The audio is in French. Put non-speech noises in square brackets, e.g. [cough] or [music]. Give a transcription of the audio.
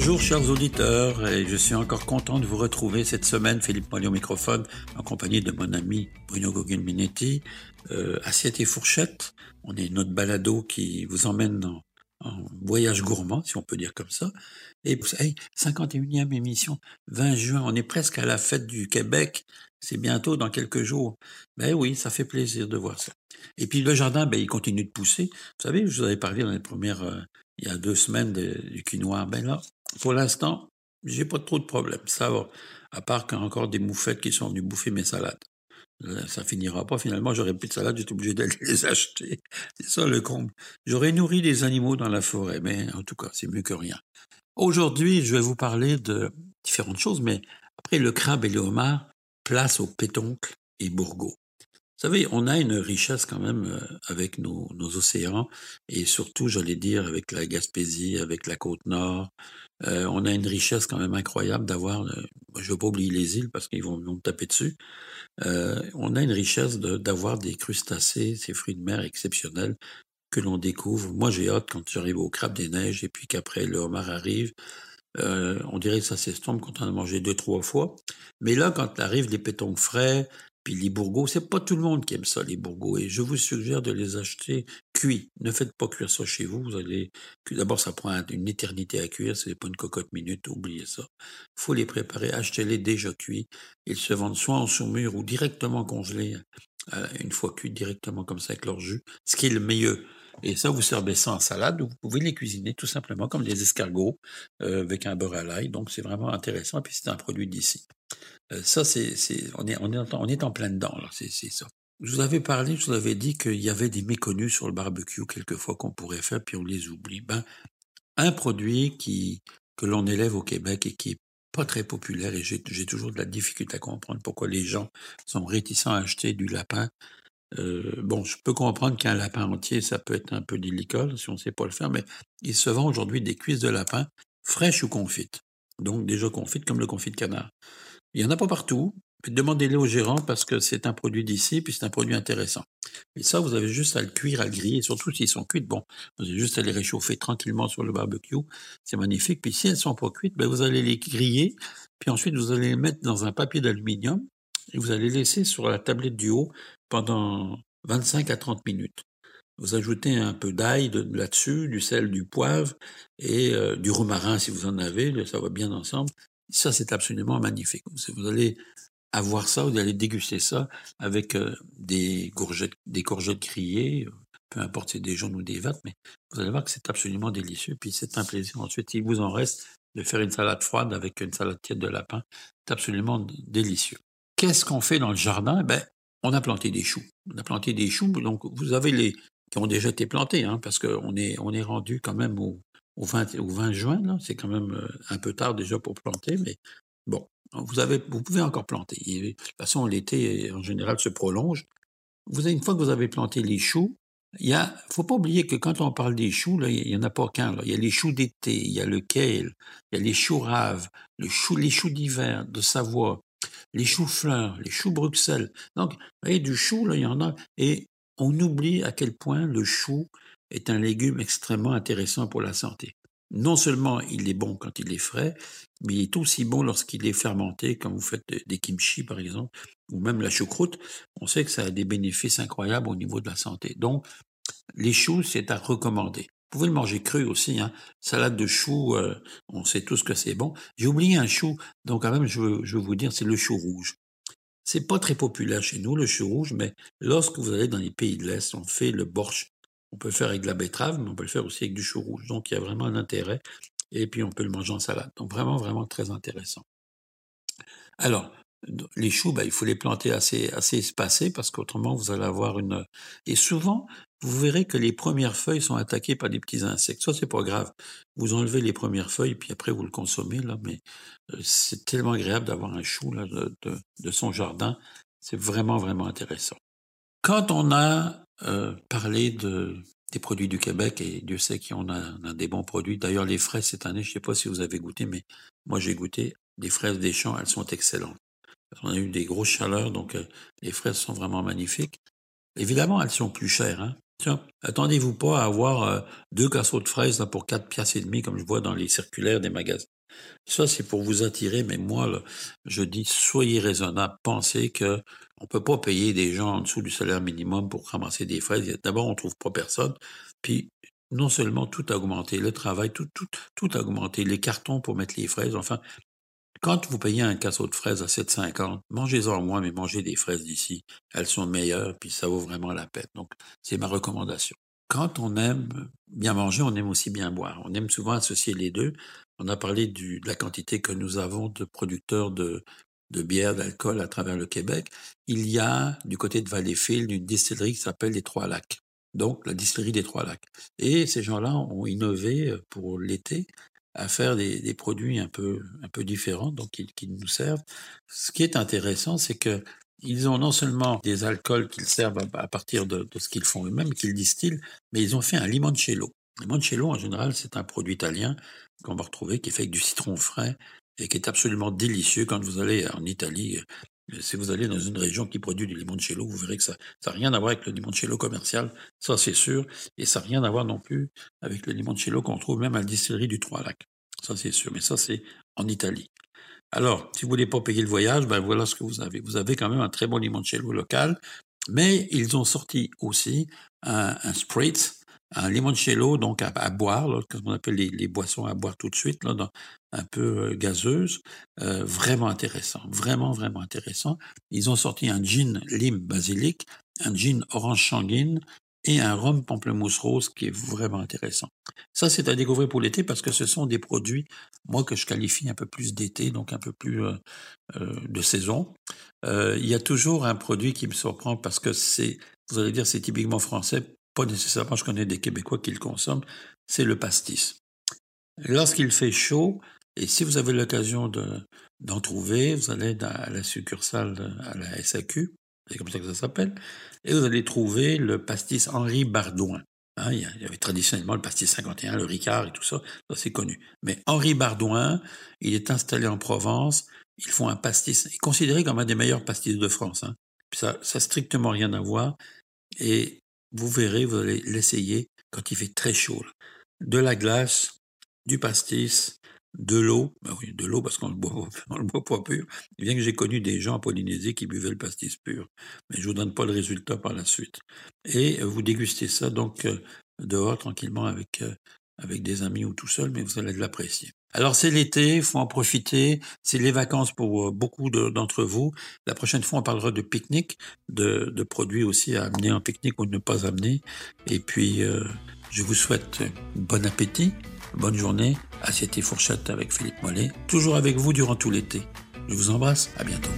Bonjour chers auditeurs, et je suis encore content de vous retrouver cette semaine, Philippe Molly au microphone, en compagnie de mon ami Bruno Guggenminetti, euh, Assiette et Fourchette. On est notre balado qui vous emmène en, en voyage gourmand, si on peut dire comme ça. Et hey, 51e émission, 20 juin, on est presque à la fête du Québec, c'est bientôt dans quelques jours. Ben oui, ça fait plaisir de voir ça. Et puis le jardin, ben, il continue de pousser. Vous savez, je vous avais parlé dans les premières, euh, il y a deux semaines de, du quinoa. Ben là, pour l'instant, j'ai pas trop de problèmes. Ça va. À part qu'il y a encore des moufettes qui sont venues bouffer mes salades. Ça finira pas. Finalement, j'aurais plus de salade, j'étais obligé d'aller [laughs] les acheter. C'est ça le comble. J'aurais nourri des animaux dans la forêt, mais en tout cas, c'est mieux que rien. Aujourd'hui, je vais vous parler de différentes choses, mais après le crabe et le homard, place au pétoncle et bourgots. Vous savez, on a une richesse quand même euh, avec nos, océans et surtout, j'allais dire, avec la Gaspésie, avec la côte nord. Euh, on a une richesse quand même incroyable d'avoir, euh, je ne veux pas oublier les îles parce qu'ils vont nous taper dessus. On a une richesse d'avoir des crustacés, ces fruits de mer exceptionnels que l'on découvre. Moi, j'ai hâte quand j'arrive au crabe des neiges et puis qu'après le homard arrive. On dirait que ça s'estompe quand on a mangé deux, trois fois. Mais là, quand arrivent les pétons frais, puis les bourgots, c'est pas tout le monde qui aime ça, les bourgots. Et je vous suggère de les acheter cuits. Ne faites pas cuire ça chez vous. Vous allez, d'abord, ça prend une éternité à cuire. C'est pas une cocotte minute. Oubliez ça. Faut les préparer. Achetez-les déjà cuits. Ils se vendent soit en saumure ou directement congelés, euh, une fois cuits directement comme ça avec leur jus. Ce qui est le meilleur. Et ça, vous servez ça en salade ou vous pouvez les cuisiner tout simplement comme des escargots euh, avec un beurre à l'ail. Donc, c'est vraiment intéressant. Puis, c'est un produit d'ici. Euh, ça, c'est, on, est, on, est en, plein dedans. C'est, ça. Je vous avais parlé, je vous avais dit qu'il y avait des méconnus sur le barbecue quelquefois qu'on pourrait faire, puis on les oublie. Ben, un produit qui, que l'on élève au Québec et qui est pas très populaire, et j'ai, j'ai toujours de la difficulté à comprendre pourquoi les gens sont réticents à acheter du lapin euh, bon, je peux comprendre qu'un lapin entier, ça peut être un peu délicat si on ne sait pas le faire, mais il se vend aujourd'hui des cuisses de lapin fraîches ou confites. Donc déjà confites comme le confit de canard. Il n'y en a pas partout. Demandez-les au gérant parce que c'est un produit d'ici, puis c'est un produit intéressant. Et ça, vous avez juste à le cuire, à le griller, surtout s'ils sont cuits. Bon, vous avez juste à les réchauffer tranquillement sur le barbecue. C'est magnifique. Puis si elles sont pas cuites, ben vous allez les griller, puis ensuite vous allez les mettre dans un papier d'aluminium et vous allez laisser sur la tablette du haut pendant 25 à 30 minutes. Vous ajoutez un peu d'ail là-dessus, du sel, du poivre et euh, du romarin si vous en avez, ça va bien ensemble. Ça, c'est absolument magnifique. Vous allez avoir ça, vous allez déguster ça avec euh, des courgettes, des courgettes grillées, peu importe c'est des jaunes ou des vertes, mais vous allez voir que c'est absolument délicieux. Puis c'est un plaisir ensuite, il vous en reste de faire une salade froide avec une salade tiède de lapin. C'est absolument délicieux. Qu'est-ce qu'on fait dans le jardin? Ben, on a planté des choux. On a planté des choux, donc vous avez les qui ont déjà été plantés, hein, parce qu'on est, on est rendu quand même au, au, 20, au 20 juin. C'est quand même euh, un peu tard déjà pour planter, mais bon, vous, avez, vous pouvez encore planter. de toute façon, l'été, en général, se prolonge. Vous avez, une fois que vous avez planté les choux, il a, faut pas oublier que quand on parle des choux, il y en a pas qu'un. Il y a les choux d'été, il y a le kale, il y a les choux raves, le chou, les choux d'hiver de Savoie, les choux-fleurs, les choux Bruxelles. Donc, vous voyez, du chou, là, il y en a. Et on oublie à quel point le chou est un légume extrêmement intéressant pour la santé. Non seulement il est bon quand il est frais, mais il est aussi bon lorsqu'il est fermenté, quand vous faites des kimchi par exemple, ou même la choucroute. On sait que ça a des bénéfices incroyables au niveau de la santé. Donc, les choux, c'est à recommander. Vous pouvez le manger cru aussi, hein. Salade de choux, euh, on sait tous que c'est bon. J'ai oublié un chou, donc quand même, je veux, vous dire, c'est le chou rouge. C'est pas très populaire chez nous, le chou rouge, mais lorsque vous allez dans les pays de l'Est, on fait le borsch. On peut le faire avec de la betterave, mais on peut le faire aussi avec du chou rouge. Donc, il y a vraiment un intérêt. Et puis, on peut le manger en salade. Donc, vraiment, vraiment très intéressant. Alors, les choux, ben, il faut les planter assez, assez espacés parce qu'autrement, vous allez avoir une... Et souvent, vous verrez que les premières feuilles sont attaquées par des petits insectes. Ça, c'est pas grave. Vous enlevez les premières feuilles, puis après, vous le consommez, là. Mais euh, c'est tellement agréable d'avoir un chou, là, de, son jardin. C'est vraiment, vraiment intéressant. Quand on a euh, parlé de, des produits du Québec, et Dieu sait qu'on a, a des bons produits. D'ailleurs, les fraises cette année, je sais pas si vous avez goûté, mais moi, j'ai goûté. Les fraises des champs, elles sont excellentes. On a eu des grosses chaleurs, donc euh, les fraises sont vraiment magnifiques. Évidemment, elles sont plus chères. Hein. Tiens, attendez-vous pas à avoir euh, deux casseaux de fraises là, pour quatre piastres et demi, comme je vois dans les circulaires des magasins. Ça, c'est pour vous attirer, mais moi, je dis, soyez raisonnable. Pensez que on peut pas payer des gens en dessous du salaire minimum pour ramasser des fraises. D'abord, on trouve pas personne. Puis, non seulement tout a augmenté, le travail, tout, tout, tout a les cartons pour mettre les fraises, enfin, quand vous payez un casseau de fraises à 7,50, mangez-en moins, mais mangez des fraises d'ici. Elles sont meilleures, puis ça vaut vraiment la peine. Donc, c'est ma recommandation. Quand on aime bien manger, on aime aussi bien boire. On aime souvent associer les deux. On a parlé de la quantité que nous avons de producteurs de, bière, d'alcool à travers le Québec. Il y a, du côté de Valleyfield, une distillerie qui s'appelle les Trois Lacs donc la distillerie des Trois Lacs. Et ces gens-là ont innové euh, pour l'été à faire des, produits un peu, un peu différents, donc qui, nous servent. Ce qui est intéressant, c'est que ils ont non seulement des alcools qu'ils servent à, partir de, de ce qu'ils font eux-mêmes, qu'ils distillent, mais ils ont fait un limoncello. Le limoncello, en général, c'est un produit italien qu'on va retrouver qui est fait avec du citron frais et qui est absolument délicieux quand vous allez en Italie si vous allez dans une région qui produit du limoncello, vous verrez que ça n'a rien à voir avec le limoncello commercial, ça c'est sûr, et ça n'a rien à voir non plus avec le limoncello qu'on trouve même à la distillerie du Trois-Lacs. Ça c'est sûr, mais ça c'est en Italie. Alors, si vous voulez pas payer le voyage, ben voilà ce que vous avez. Vous avez quand même un très bon limoncello local, mais ils ont sorti aussi un, un spritz un limoncello donc à, boire, là, ce qu'on appelle les, boissons à boire tout de suite, là, un peu euh, gazeuse, euh, vraiment intéressant, vraiment vraiment intéressant. Ils ont sorti un gin lime basilic, un gin orange sanguine et un rhum pamplemousse rose qui est vraiment intéressant. Ça, c'est à découvrir pour l'été parce que ce sont des produits, moi, que je qualifie un peu plus d'été, donc un peu plus euh, euh de saison. Euh, il y a toujours un produit qui me surprend parce que c'est, vous allez dire, c'est typiquement français pas nécessairement je connais des Québécois qui le consomment, c'est le pastis. Lorsqu'il fait chaud, et si vous avez l'occasion d'en trouver, vous allez à la succursale, à la SAQ, c'est comme ça que ça s'appelle, et vous allez trouver le pastis Henri Bardouin. Hein, il y avait traditionnellement le pastis 51, le Ricard et tout ça, c'est connu. Mais Henri Bardouin, il est installé en Provence, ils font un pastis, considéré comme un des meilleurs pastis de France. Hein. Ça n'a strictement rien à voir. Et vous verrez, vous allez l'essayer quand il fait très chaud. De la glace, du pastis, de l'eau, ben oui, de l'eau parce qu'on [laughs] le boit, pas pur. Bien que j'ai connu des gens en Polynésie qui buvaient le pastis pur, mais je vous donne pas le résultat par la suite. Et vous dégustez ça donc euh, dehors tranquillement avec euh, avec des amis ou tout seul, mais vous allez l'apprécier. Alors c'est l'été, il faut en profiter, c'est les vacances pour euh, beaucoup d'entre vous. La prochaine fois, on parlera de pique-nique, de, de, produits aussi à amener en pique-nique ou ne pas amener. Et puis, euh, je vous souhaite bon appétit, bonne journée, assiette et fourchette avec Philippe Mollet, toujours avec vous durant tout l'été. Je vous embrasse, à bientôt.